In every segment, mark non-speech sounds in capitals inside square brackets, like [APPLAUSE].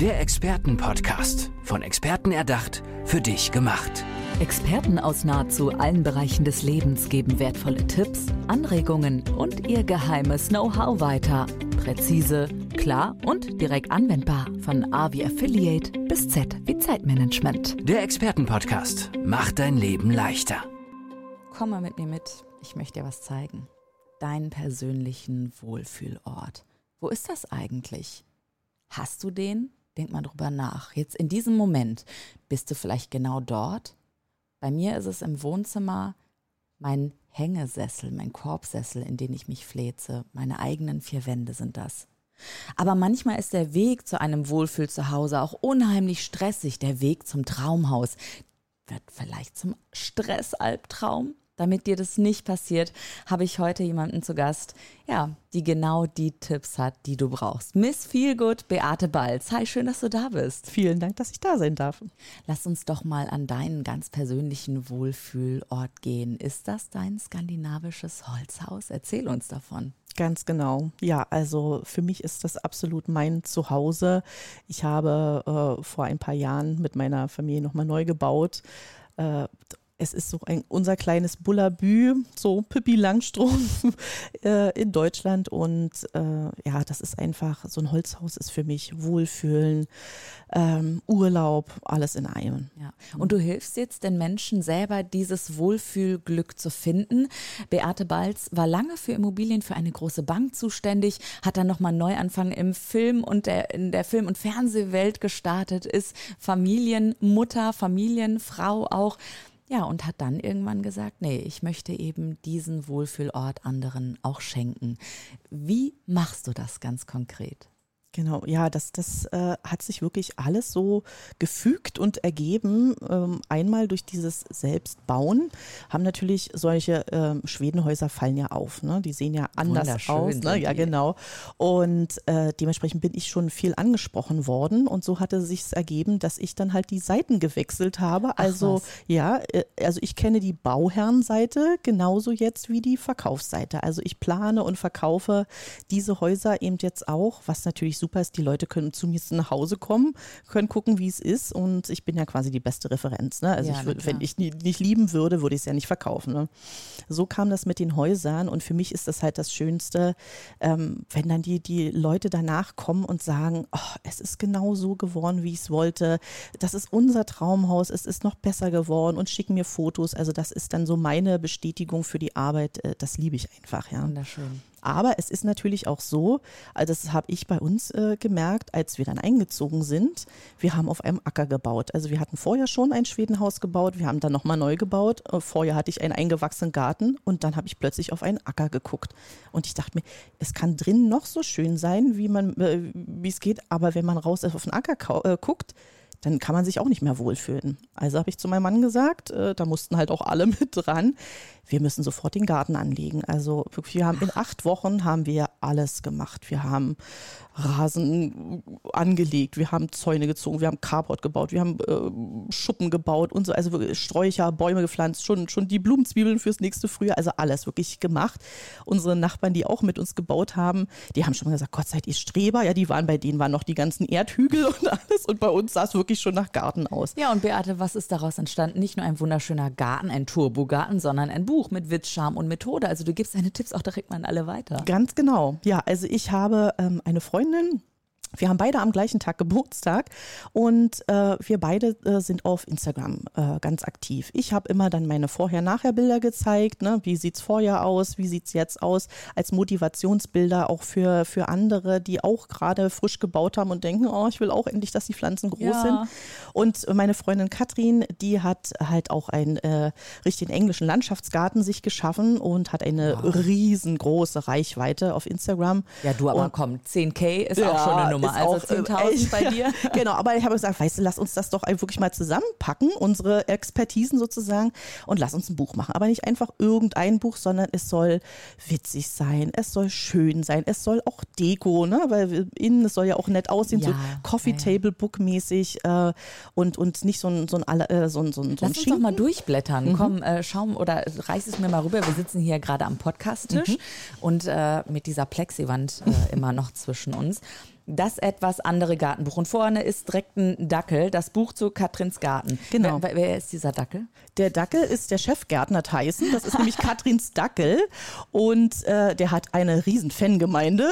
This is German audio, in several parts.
Der Expertenpodcast. Von Experten erdacht, für dich gemacht. Experten aus nahezu allen Bereichen des Lebens geben wertvolle Tipps, Anregungen und ihr geheimes Know-how weiter. Präzise, klar und direkt anwendbar. Von A wie Affiliate bis Z wie Zeitmanagement. Der Expertenpodcast macht dein Leben leichter. Komm mal mit mir mit. Ich möchte dir was zeigen. Deinen persönlichen Wohlfühlort. Wo ist das eigentlich? Hast du den? Denk mal drüber nach. Jetzt in diesem Moment bist du vielleicht genau dort. Bei mir ist es im Wohnzimmer mein Hängesessel, mein Korbsessel, in den ich mich fläze. Meine eigenen vier Wände sind das. Aber manchmal ist der Weg zu einem Wohlfühl zu Hause auch unheimlich stressig. Der Weg zum Traumhaus wird vielleicht zum Stressalbtraum. Damit dir das nicht passiert, habe ich heute jemanden zu Gast, ja, die genau die Tipps hat, die du brauchst. Miss Feelgood, Beate Balz. Hi, schön, dass du da bist. Vielen Dank, dass ich da sein darf. Lass uns doch mal an deinen ganz persönlichen Wohlfühlort gehen. Ist das dein skandinavisches Holzhaus? Erzähl uns davon. Ganz genau. Ja, also für mich ist das absolut mein Zuhause. Ich habe äh, vor ein paar Jahren mit meiner Familie nochmal neu gebaut. Äh, es ist so ein, unser kleines Bullabü, so Pippi Langstrumpf [LAUGHS] äh, in Deutschland. Und äh, ja, das ist einfach, so ein Holzhaus ist für mich Wohlfühlen, ähm, Urlaub, alles in einem. Ja. Und du hilfst jetzt den Menschen selber, dieses Wohlfühlglück zu finden. Beate Balz war lange für Immobilien für eine große Bank zuständig, hat dann nochmal Neuanfang im Film und der, in der Film- und Fernsehwelt gestartet, ist Familienmutter, Familienfrau auch. Ja, und hat dann irgendwann gesagt, nee, ich möchte eben diesen Wohlfühlort anderen auch schenken. Wie machst du das ganz konkret? Genau, ja, das, das äh, hat sich wirklich alles so gefügt und ergeben. Ähm, einmal durch dieses Selbstbauen haben natürlich solche ähm, Schwedenhäuser fallen ja auf. Ne? Die sehen ja anders aus. Ne? Ja, genau. Und äh, dementsprechend bin ich schon viel angesprochen worden. Und so hatte sich ergeben, dass ich dann halt die Seiten gewechselt habe. Also ja, äh, also ich kenne die Bauherrenseite genauso jetzt wie die Verkaufsseite. Also ich plane und verkaufe diese Häuser eben jetzt auch, was natürlich super ist, die Leute können zu mir nach Hause kommen, können gucken, wie es ist und ich bin ja quasi die beste Referenz. Ne? Also ja, ich wenn ich nicht lieben würde, würde ich es ja nicht verkaufen. Ne? So kam das mit den Häusern und für mich ist das halt das Schönste, ähm, wenn dann die, die Leute danach kommen und sagen, oh, es ist genau so geworden, wie ich es wollte. Das ist unser Traumhaus, es ist noch besser geworden und schicken mir Fotos. Also das ist dann so meine Bestätigung für die Arbeit. Äh, das liebe ich einfach. Ja. Wunderschön. Aber es ist natürlich auch so, also das habe ich bei uns äh, gemerkt, als wir dann eingezogen sind, wir haben auf einem Acker gebaut. Also wir hatten vorher schon ein Schwedenhaus gebaut, wir haben dann nochmal neu gebaut. Äh, vorher hatte ich einen eingewachsenen Garten und dann habe ich plötzlich auf einen Acker geguckt. Und ich dachte mir, es kann drin noch so schön sein, wie äh, es geht, aber wenn man raus auf den Acker äh, guckt, dann kann man sich auch nicht mehr wohlfühlen. Also habe ich zu meinem Mann gesagt, äh, da mussten halt auch alle [LAUGHS] mit dran, wir müssen sofort den Garten anlegen. Also wir haben in acht Wochen haben wir alles gemacht. Wir haben Rasen angelegt, wir haben Zäune gezogen, wir haben Carport gebaut, wir haben äh, Schuppen gebaut und so, also wirklich Sträucher, Bäume gepflanzt, schon, schon die Blumenzwiebeln fürs nächste Frühjahr, also alles wirklich gemacht. Unsere Nachbarn, die auch mit uns gebaut haben, die haben schon mal gesagt, Gott seid ihr Streber, ja, die waren bei denen waren noch die ganzen Erdhügel [LAUGHS] und alles und bei uns sah es wirklich schon nach Garten aus. Ja, und Beate, was ist daraus entstanden? Nicht nur ein wunderschöner Garten, ein Turbogarten, sondern ein Buch mit Witz, Charme und Methode. Also du gibst deine Tipps auch direkt mal an alle weiter. Ganz genau. Ja, also ich habe ähm, eine Freundin, wir haben beide am gleichen Tag Geburtstag und äh, wir beide äh, sind auf Instagram äh, ganz aktiv. Ich habe immer dann meine Vorher-Nachher-Bilder gezeigt. Ne? Wie sieht's vorher aus? Wie sieht's jetzt aus? Als Motivationsbilder auch für, für andere, die auch gerade frisch gebaut haben und denken, oh, ich will auch endlich, dass die Pflanzen groß ja. sind. Und meine Freundin Katrin, die hat halt auch einen äh, richtigen englischen Landschaftsgarten sich geschaffen und hat eine wow. riesengroße Reichweite auf Instagram. Ja, du aber und, komm, 10k ist ja, auch schon eine Nummer, also 10.000 äh, bei [LAUGHS] dir. genau, aber ich habe gesagt, weißt du, lass uns das doch wirklich mal zusammenpacken, unsere Expertisen sozusagen, und lass uns ein Buch machen. Aber nicht einfach irgendein Buch, sondern es soll witzig sein, es soll schön sein, es soll auch Deko, ne? weil innen, es soll ja auch nett aussehen, ja, so Coffee Table Book mäßig äh, und, und nicht so ein, so ein, äh, so ein, so ein, so ein Lass uns doch mal durchblättern. Mhm. Komm, äh, schau oder reiß es mir mal rüber. Wir sitzen hier gerade am Podcasttisch mhm. und äh, mit dieser Plexiwand äh, [LAUGHS] immer noch zwischen uns. Das etwas andere Gartenbuch. Und vorne ist direkt ein Dackel, das Buch zu Katrins Garten. Genau. Wer, wer ist dieser Dackel? Der Dackel ist der Chefgärtner Tyson. Das ist nämlich [LAUGHS] Katrins Dackel. Und äh, der hat eine riesen Fangemeinde.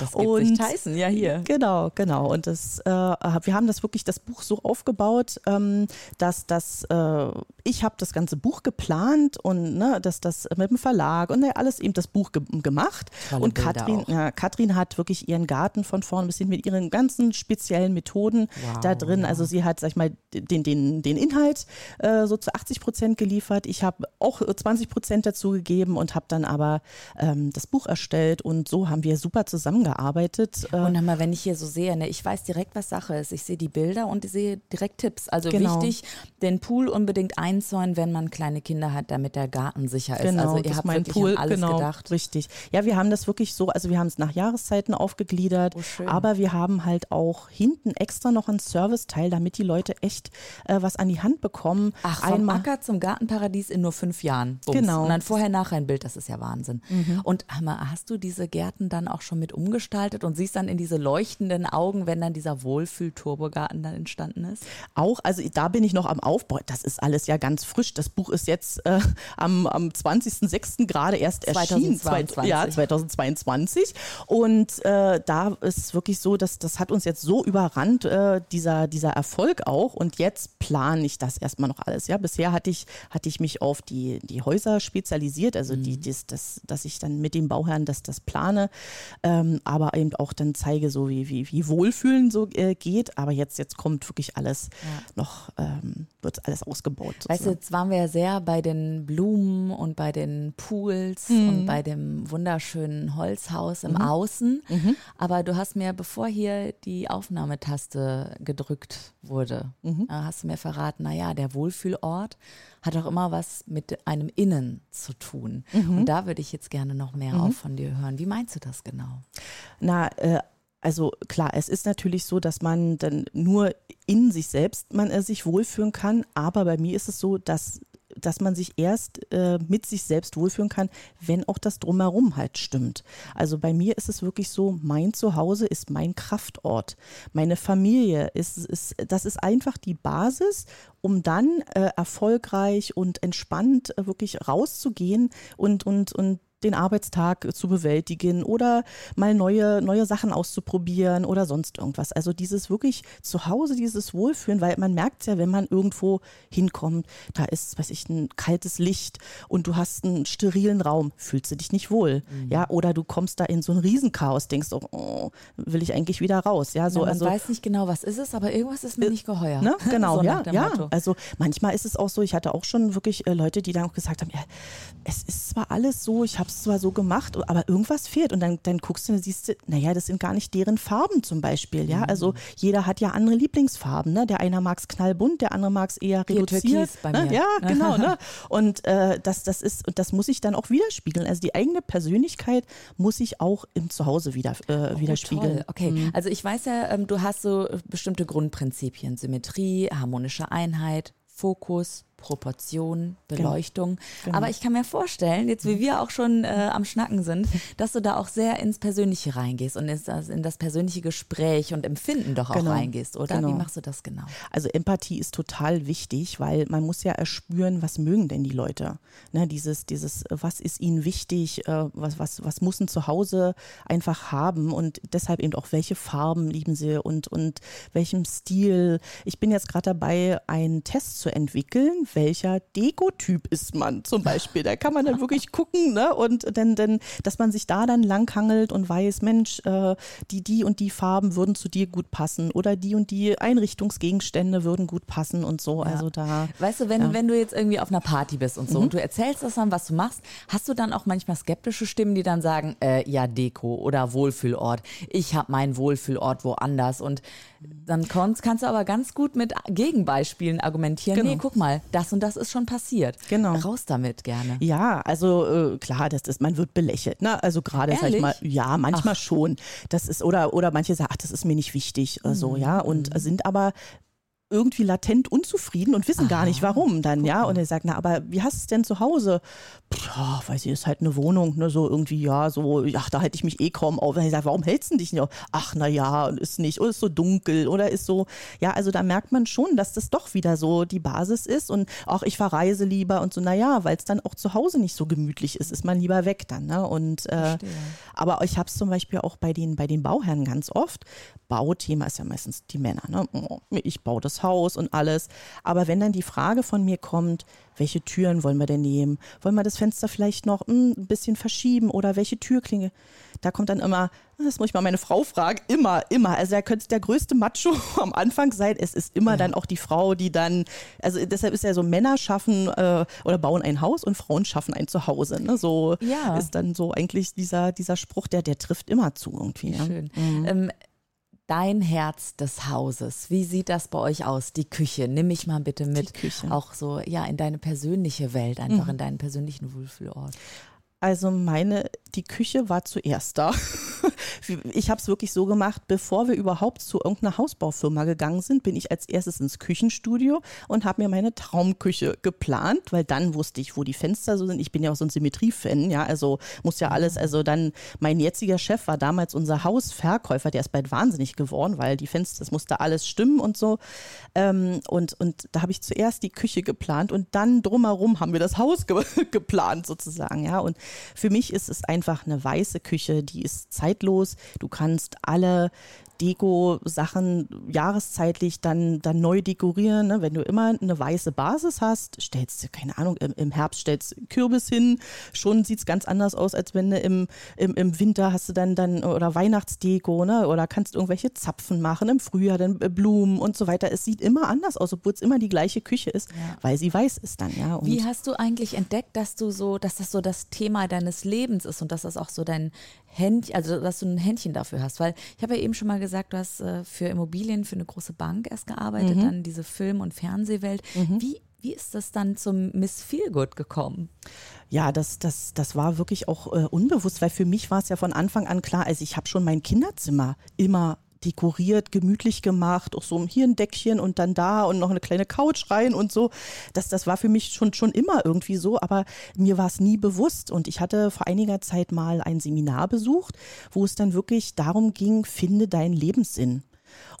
Das gibt und Tyson, ja hier. Genau, genau. Und das, äh, wir haben das wirklich das Buch so aufgebaut, ähm, dass das, äh, ich habe das ganze Buch geplant und ne, dass das mit dem Verlag und ne, alles eben das Buch ge gemacht. Tolle und Katrin, ja, Katrin hat wirklich ihren Garten von vorn bis hin mit ihren ganzen speziellen Methoden Wow, da drin. ja. Also sie hat, sag ich mal, den, den, den Inhalt äh, so zu 80 Prozent geliefert. Ich habe auch 20 Prozent dazu gegeben und habe dann aber ähm, das Buch erstellt und so haben wir super zusammengearbeitet. Äh, Und hör mal, wenn ich hier so sehe, ne, ich weiß direkt, was Sache ist. Ich sehe die Bilder und ich sehe direkt Tipps. Also Genau. wichtig, den Pool unbedingt einzäunen, wenn man kleine Kinder hat, damit der Garten sicher ist. Genau, also ihr habt mein wirklich Pool, alles genau, gedacht. richtig. Ja, wir haben das wirklich so, also wir haben es nach Jahreszeiten aufgegliedert, Oh, schön. aber wir haben halt auch hinten extra noch einen Serviceteil, damit die Leute echt äh, was an die Hand bekommen. Ach, vom Einmal, Acker zum Gartenparadies in nur fünf Jahren. Bums. Genau. Und dann vorher, nachher ein Bild, das ist ja Wahnsinn. Und hör mal, hast du diese Gärten dann auch schon mit umgestaltet und siehst dann in diese leuchtenden Augen, wenn dann dieser Wohlfühl-Turbogarten dann entstanden ist? auch, also da bin ich noch am Aufbau. Das ist alles ja ganz frisch. Das Buch ist jetzt äh, am, am 20.06. gerade erst erschienen. 2022. Ja, 2022. Und äh, da ist wirklich so, dass das hat uns jetzt so überrannt, äh, dieser, dieser Erfolg auch. Und jetzt plane ich das erstmal noch alles. Ja, bisher hatte ich, hatte ich mich auf die, die Häuser spezialisiert, also die, das, das, dass ich dann mit dem Bauherrn das, das plane, ähm, aber eben auch dann zeige, so wie, wie, wie Wohlfühlen so äh, geht. Aber jetzt, jetzt kommt wirklich alles noch, ähm, wird alles ausgebaut. Weißt du, sozusagen. jetzt waren wir ja sehr bei den Blumen und bei den Pools Mhm. und bei dem wunderschönen Holzhaus im Außen. Mhm. Aber du hast mir, bevor hier die Aufnahmetaste gedrückt wurde, Mhm. äh, hast du mir verraten, naja, der Wohlfühlort hat auch immer was mit einem Innen zu tun. Mhm. Und da würde ich jetzt gerne noch mehr auch von dir hören. Wie meinst du das genau? Na, äh, also klar, es ist natürlich so, dass man dann nur in sich selbst man äh, sich wohlfühlen kann, aber bei mir ist es so, dass dass man sich erst äh, mit sich selbst wohlfühlen kann, wenn auch das drumherum halt stimmt. Also bei mir ist es wirklich so, mein Zuhause ist mein Kraftort. Meine Familie ist, ist das ist einfach die Basis, um dann äh, erfolgreich und entspannt äh, wirklich rauszugehen und, und, und den Arbeitstag zu bewältigen oder mal neue, neue Sachen auszuprobieren oder sonst irgendwas. Also dieses wirklich zu Hause, dieses Wohlfühlen, weil man merkt ja, wenn man irgendwo hinkommt, da ist, weiß ich, ein kaltes Licht und du hast einen sterilen Raum, fühlst du dich nicht wohl. Ja, oder du kommst da in so ein Riesenchaos, denkst, oh, oh will ich eigentlich wieder raus. Ja, so, Na, man also, weiß nicht genau, was ist es, aber irgendwas ist mir nicht geheuer. Ne? [LAUGHS] Genau, so ja, ja. Motto. Also manchmal ist es auch so, ich hatte auch schon wirklich äh, Leute, die dann auch gesagt haben, ja, es ist zwar alles so, ich habe es zwar so gemacht, aber irgendwas fehlt. Und dann, dann guckst du und siehst du, naja, das sind gar nicht deren Farben zum Beispiel. Ja, Mhm. also jeder hat ja andere Lieblingsfarben. Ne? Der eine mag es knallbunt, der andere mag es eher reduziert. Bei ne? mir. Ja, [LAUGHS] genau. ne? Und äh, das, das ist, und das muss ich dann auch widerspiegeln. Also die eigene Persönlichkeit muss ich auch im Zuhause wieder, äh, widerspiegeln. Oh, Toll. Okay, also ich weiß ja, ähm, du hast so bestimmte Grundprinzipien: Symmetrie, harmonische Einheit, Fokus, Proportion, Beleuchtung. Genau. Aber ich kann mir vorstellen, jetzt wie wir auch schon äh, am Schnacken sind, [LAUGHS] dass du da auch sehr ins Persönliche reingehst und ins, in das persönliche Gespräch und Empfinden doch auch Genau. reingehst, oder? Genau. Wie machst du das genau? Also Empathie ist total wichtig, weil man muss ja erspüren, was mögen denn die Leute. Ne, dieses, dieses, was ist ihnen wichtig, äh, was, was, was muss ein Zuhause einfach haben und deshalb eben auch, welche Farben lieben sie und, und welchem Stil. Ich bin jetzt gerade dabei, einen Test zu entwickeln, welcher Dekotyp ist man zum Beispiel. Da kann man dann wirklich gucken, ne? Und dann, dann, dass man sich da dann langhangelt und weiß, Mensch, äh, die, die und die Farben würden zu dir gut passen oder die und die Einrichtungsgegenstände würden gut passen und so. Also da. Weißt du, wenn, Ja. Mhm. wenn du jetzt irgendwie auf einer Party bist und so und du erzählst das dann, was du machst, hast du dann auch manchmal skeptische Stimmen, die dann sagen, äh, ja, Deko oder Wohlfühlort, ich habe meinen Wohlfühlort woanders und dann kannst, kannst du aber ganz gut mit Gegenbeispielen argumentieren, Genau. nee, guck mal, das und das ist schon passiert. Genau. Raus damit gerne. Ja, also äh, klar, das ist, man wird belächelt. Ne? Also gerade, sag ich mal, ja, manchmal schon. Das ist, oder, oder manche sagen, ach, das ist mir nicht wichtig, äh, so, ja. Und Mhm. sind aber irgendwie latent unzufrieden und wissen gar nicht warum dann, ja. Und er sagt, na, aber wie hast du es denn zu Hause? Ja, weiß ich, ist halt eine Wohnung, ne, so irgendwie, ja, so, ach, da hätte ich mich eh kaum auf. Und ich sage, warum hältst du dich nicht auf? Ach, na ja, ist nicht, oder ist so dunkel oder ist so, ja, also da merkt man schon, dass das doch wieder so die Basis ist und auch ich verreise lieber und so, na ja, weil es dann auch zu Hause nicht so gemütlich ist, ist man lieber weg dann, ne? Und, äh, aber ich habe es zum Beispiel auch bei den, bei den Bauherren ganz oft. Bauthema ist ja meistens die Männer, ne? Oh, ich baue das Haus und alles. Aber wenn dann die Frage von mir kommt, welche Türen wollen wir denn nehmen? Wollen wir das Fenster vielleicht noch hm, ein bisschen verschieben oder welche Türklinge? Da kommt dann immer, das muss ich mal meine Frau fragen, immer, immer. Also da könnte der größte Macho [LAUGHS] am Anfang sein. Es ist immer ja. dann auch die Frau, die dann, also deshalb ist ja so, Männer schaffen äh, oder bauen ein Haus und Frauen schaffen ein Zuhause. Ne? So ja. ist dann so eigentlich dieser, dieser Spruch, der, der trifft immer zu irgendwie. Ja. Schön. Mhm. Ähm, dein Herz des Hauses. Wie sieht das bei euch aus? Die Küche. Nimm mich mal bitte mit. Auch so, ja, in deine persönliche Welt, einfach mhm. in deinen persönlichen Wohlfühlort. Also meine, die Küche war zuerst da. [LAUGHS] ich habe es wirklich so gemacht, bevor wir überhaupt zu irgendeiner Hausbaufirma gegangen sind, bin ich als erstes ins Küchenstudio und habe mir meine Traumküche geplant, weil dann wusste ich, wo die Fenster so sind. Ich bin ja auch so ein Symmetrie-Fan, ja, also muss ja alles, also dann, mein jetziger Chef war damals unser Hausverkäufer, der ist bald wahnsinnig geworden, weil die Fenster, das musste alles stimmen und so. Ähm, und, und da habe ich zuerst die Küche geplant und dann drumherum haben wir das Haus ge [LAUGHS] geplant sozusagen, ja. Und für mich ist es einfach eine weiße Küche, die ist zeitlos. Du kannst alle Deko-Sachen jahreszeitlich dann, dann neu dekorieren. Ne? Wenn du immer eine weiße Basis hast, stellst du, keine Ahnung, im, im Herbst stellst Kürbis hin, schon sieht es ganz anders aus, als wenn du im, im, im Winter hast du dann, dann oder Weihnachtsdeko, ne? oder kannst irgendwelche Zapfen machen, im Frühjahr dann äh, Blumen und so weiter. Es sieht immer anders aus, obwohl es immer die gleiche Küche ist, ja. weil sie weiß ist dann. Ja? Und Wie hast du eigentlich entdeckt, dass du so, dass das so das Thema deines Lebens ist und dass das auch so dein Händchen, also dass du ein Händchen dafür hast? Weil ich habe ja eben schon mal gesagt, du hast äh, für Immobilien für eine große Bank erst gearbeitet, mhm. dann diese Film- und Fernsehwelt. Mhm. Wie, wie ist das dann zum Miss Feelgood gekommen? Ja, das, das, das war wirklich auch äh, unbewusst, weil für mich war es ja von Anfang an klar, also ich habe schon mein Kinderzimmer immer dekoriert, gemütlich gemacht, auch so hier ein Deckchen und dann da und noch eine kleine Couch rein und so. Das, das war für mich schon, schon immer irgendwie so, aber mir war es nie bewusst. Und ich hatte vor einiger Zeit mal ein Seminar besucht, wo es dann wirklich darum ging, finde deinen Lebenssinn.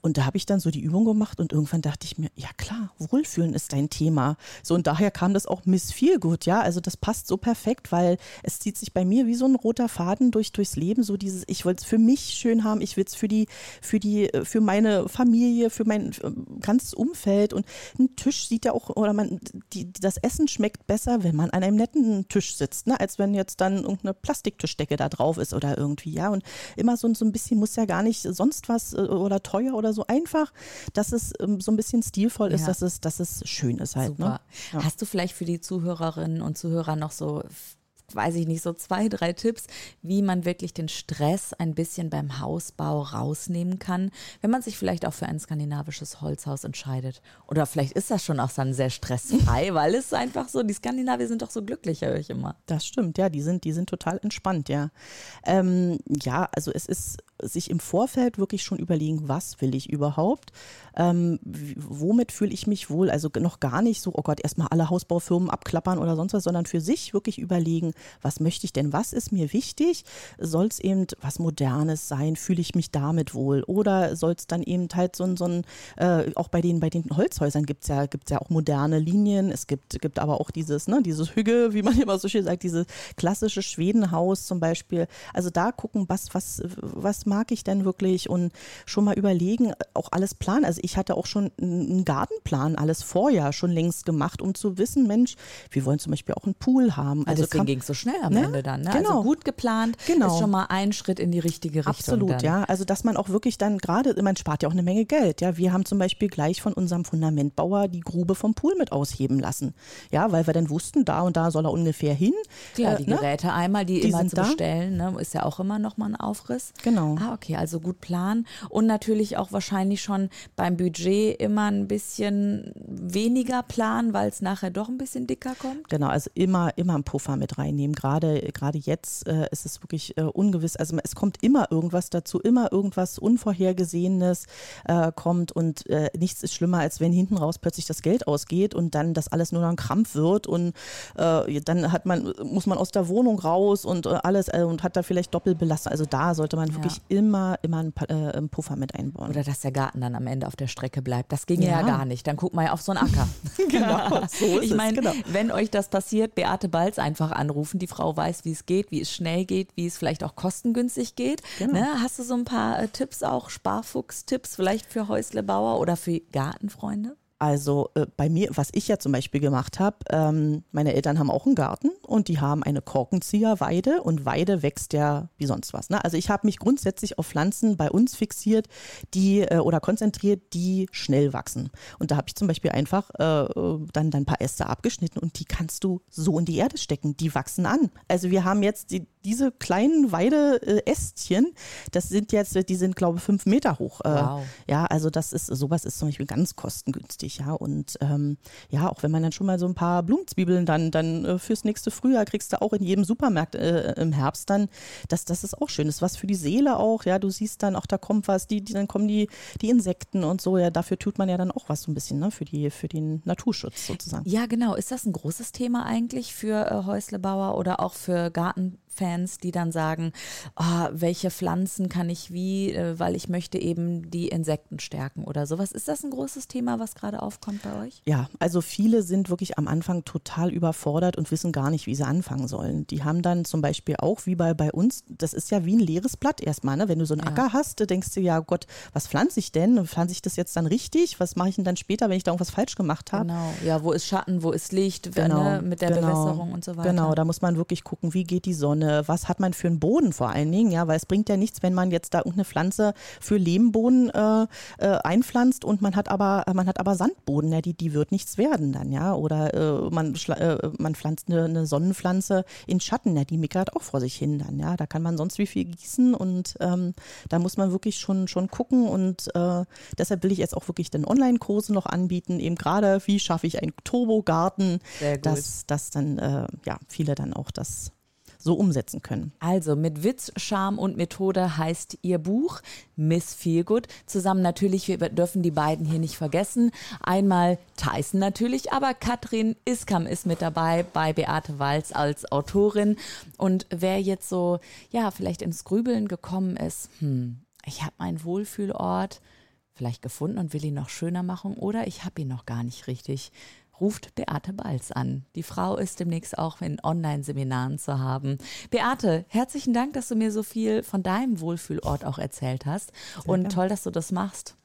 Und da habe ich dann so die Übung gemacht und irgendwann dachte ich mir, ja klar, Wohlfühlen ist dein Thema. So und daher kam das auch Miss Feelgood, ja. Also das passt so perfekt, weil es zieht sich bei mir wie so ein roter Faden durch durchs Leben. So dieses, ich wollte es für mich schön haben, ich will es für die, für die, für meine Familie, für mein ganzes Umfeld. Und ein Tisch sieht ja auch, oder man, die, das Essen schmeckt besser, wenn man an einem netten Tisch sitzt, ne? als wenn jetzt dann irgendeine Plastiktischdecke da drauf ist oder irgendwie, ja. Und immer so, so ein bisschen muss ja gar nicht sonst was äh, oder teuer oder so einfach, dass es ähm, so ein bisschen stilvoll ist, ja. dass, es, dass es schön ist halt. Ne? Ja. Hast du vielleicht für die Zuhörerinnen und Zuhörer noch so weiß ich nicht, so zwei, drei Tipps, wie man wirklich den Stress ein bisschen beim Hausbau rausnehmen kann, wenn man sich vielleicht auch für ein skandinavisches Holzhaus entscheidet. Oder vielleicht ist das schon auch dann sehr stressfrei, [LAUGHS] weil es einfach so, die Skandinavier sind doch so glücklich, höre ich immer. Das stimmt, ja, die sind, die sind total entspannt, ja. Ähm, ja, also es ist sich im Vorfeld wirklich schon überlegen, was will ich überhaupt? Ähm, womit fühle ich mich wohl? Also noch gar nicht so, oh Gott, erstmal alle Hausbaufirmen abklappern oder sonst was, sondern für sich wirklich überlegen, was möchte ich denn? Was ist mir wichtig? Soll es eben was Modernes sein? Fühle ich mich damit wohl? Oder soll es dann eben halt so ein, so ein äh, auch bei den, bei den Holzhäusern gibt es ja, gibt's ja auch moderne Linien. Es gibt, gibt aber auch dieses, ne, dieses Hügge, wie man [LAUGHS] immer so schön sagt, dieses klassische Schwedenhaus zum Beispiel. Also da gucken, was, was, was mag ich denn wirklich und schon mal überlegen, auch alles planen. Also ich hatte auch schon einen Gartenplan, alles vorher schon längst gemacht, um zu wissen, Mensch, wir wollen zum Beispiel auch einen Pool haben. Also, also deswegen ging es so schnell am ne? Ende dann. Ne? Genau. Also gut geplant genau. ist schon mal ein Schritt in die richtige Richtung. Absolut, dann. ja. Also dass man auch wirklich dann gerade, man spart ja auch eine Menge Geld. Ja, wir haben zum Beispiel gleich von unserem Fundamentbauer die Grube vom Pool mit ausheben lassen. Ja, weil wir dann wussten, da und da soll er ungefähr hin. Klar, äh, die ne? Geräte einmal, die, die immer zu bestellen, ne? ist ja auch immer noch mal ein Aufriss. Genau. Ah, okay, also gut planen und natürlich auch wahrscheinlich schon beim Budget immer ein bisschen weniger planen, weil es nachher doch ein bisschen dicker kommt. Genau, also immer, immer einen Puffer mit reinnehmen. Gerade, gerade jetzt äh, ist es wirklich äh, ungewiss. Also es kommt immer irgendwas dazu, immer irgendwas Unvorhergesehenes äh, kommt und äh, nichts ist schlimmer, als wenn hinten raus plötzlich das Geld ausgeht und dann das alles nur noch ein Krampf wird und äh, dann hat man, muss man aus der Wohnung raus und äh, alles und hat da vielleicht Doppelbelastung. Also da sollte man wirklich ja. Immer, immer einen, einen, Puffer mit einbauen. Oder dass der Garten dann am Ende auf der Strecke bleibt. Das ging ja, ja gar nicht. Dann guck mal auf so einen Acker. [LAUGHS] [LAUGHS] genau, so ist ich meine, genau. wenn euch das passiert, Beate Balz einfach anrufen. Die Frau weiß, wie es geht, wie es schnell geht, wie es vielleicht auch kostengünstig geht. Genau. Ne? Hast du so ein paar äh, Tipps auch, Sparfuchs-Tipps vielleicht für Häuslebauer oder für Gartenfreunde? Also äh, bei mir, was ich ja zum Beispiel gemacht habe, ähm, meine Eltern haben auch einen Garten und die haben eine Korkenzieherweide und Weide wächst ja wie sonst was. Ne? Also ich habe mich grundsätzlich auf Pflanzen bei uns fixiert, die äh, oder konzentriert, die schnell wachsen. Und da habe ich zum Beispiel einfach äh, dann, dann ein paar Äste abgeschnitten und die kannst du so in die Erde stecken. Die wachsen an. Also wir haben jetzt die, diese kleinen Weideästchen, das sind jetzt, die sind glaube ich fünf Meter hoch. Äh, wow. Ja, also das ist, sowas ist zum Beispiel ganz kostengünstig, ja. Und ähm, ja, auch wenn man dann schon mal so ein paar Blumenzwiebeln dann, dann äh, fürs nächste Frühjahr kriegst du auch in jedem Supermarkt äh, im Herbst dann, das, das ist auch schön. Das ist was für die Seele auch, ja. Du siehst dann auch, da kommt was, die, die dann kommen die, die Insekten und so, ja, dafür tut man ja dann auch was so ein bisschen, ne, für die, für den Naturschutz sozusagen. Ja, genau. Ist das ein großes Thema eigentlich für äh, Häuslebauer oder auch für Garten? Fans, die dann sagen, oh, welche Pflanzen kann ich wie, äh, weil ich möchte eben die Insekten stärken oder sowas. Ist das ein großes Thema, was gerade aufkommt bei euch? Ja, also viele sind wirklich am Anfang total überfordert und wissen gar nicht, wie sie anfangen sollen. Die haben dann zum Beispiel auch, wie bei, bei uns, das ist ja wie ein leeres Blatt erstmal. Ne? Wenn du so einen ja. Acker hast, denkst du ja, Gott, was pflanze ich denn? Pflanze ich das jetzt dann richtig? Was mache ich denn dann später, wenn ich da irgendwas falsch gemacht habe? Genau, ja, wo ist Schatten, wo ist Licht, genau. ne? mit der genau. Bewässerung und so weiter. Genau, da muss man wirklich gucken, wie geht die Sonne, was hat man für einen Boden vor allen Dingen, ja, weil es bringt ja nichts, wenn man jetzt da irgendeine Pflanze für Lehmboden äh, äh, einpflanzt und man hat aber, man hat aber Sandboden, ja, die, die wird nichts werden dann, ja. Oder äh, man, äh, man pflanzt eine, eine, Sonnenpflanze in Schatten, ja, die mickert auch vor sich hin dann, ja. Da kann man sonst wie viel gießen und ähm, da muss man wirklich schon, schon gucken und deshalb will ich jetzt auch wirklich den Online-Kurse noch anbieten, eben gerade, wie schaffe ich einen Turbogarten, dass, dass dann ja viele dann auch das so umsetzen können. Also mit Witz, Charme und Methode heißt ihr Buch Miss Feelgood. Zusammen natürlich, wir dürfen die beiden hier nicht vergessen. Einmal Tyson natürlich, aber Katrin Iskam ist mit dabei bei Beate Walz als Autorin. Und wer jetzt so, ja, vielleicht ins Grübeln gekommen ist, hm, ich habe meinen Wohlfühlort vielleicht gefunden und will ihn noch schöner machen oder ich habe ihn noch gar nicht richtig ruft Beate Balz an. Die Frau ist demnächst auch in Online-Seminaren zu haben. Beate, herzlichen Dank, dass du mir so viel von deinem Wohlfühlort auch erzählt hast. Sehr und toll, dass du das machst.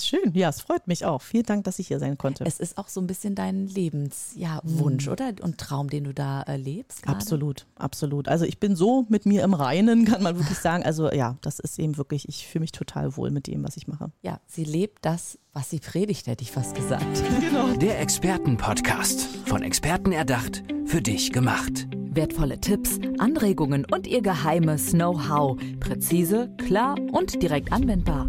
Schön, ja, es freut mich auch. Vielen Dank, dass ich hier sein konnte. Es ist auch so ein bisschen dein Lebenswunsch, ja, mhm. oder? Und Traum, den du da erlebst. Grade? Absolut, absolut. Also ich bin so mit mir im Reinen, [LAUGHS] kann man wirklich sagen. Also ja, das ist eben wirklich, ich fühle mich total wohl mit dem, was ich mache. Ja, sie lebt das, was sie predigt, hätte ich fast gesagt. [LAUGHS] Genau. Der Expertenpodcast. Von Experten erdacht, für dich gemacht. Wertvolle Tipps, Anregungen und ihr geheimes Know-how. Präzise, klar und direkt anwendbar.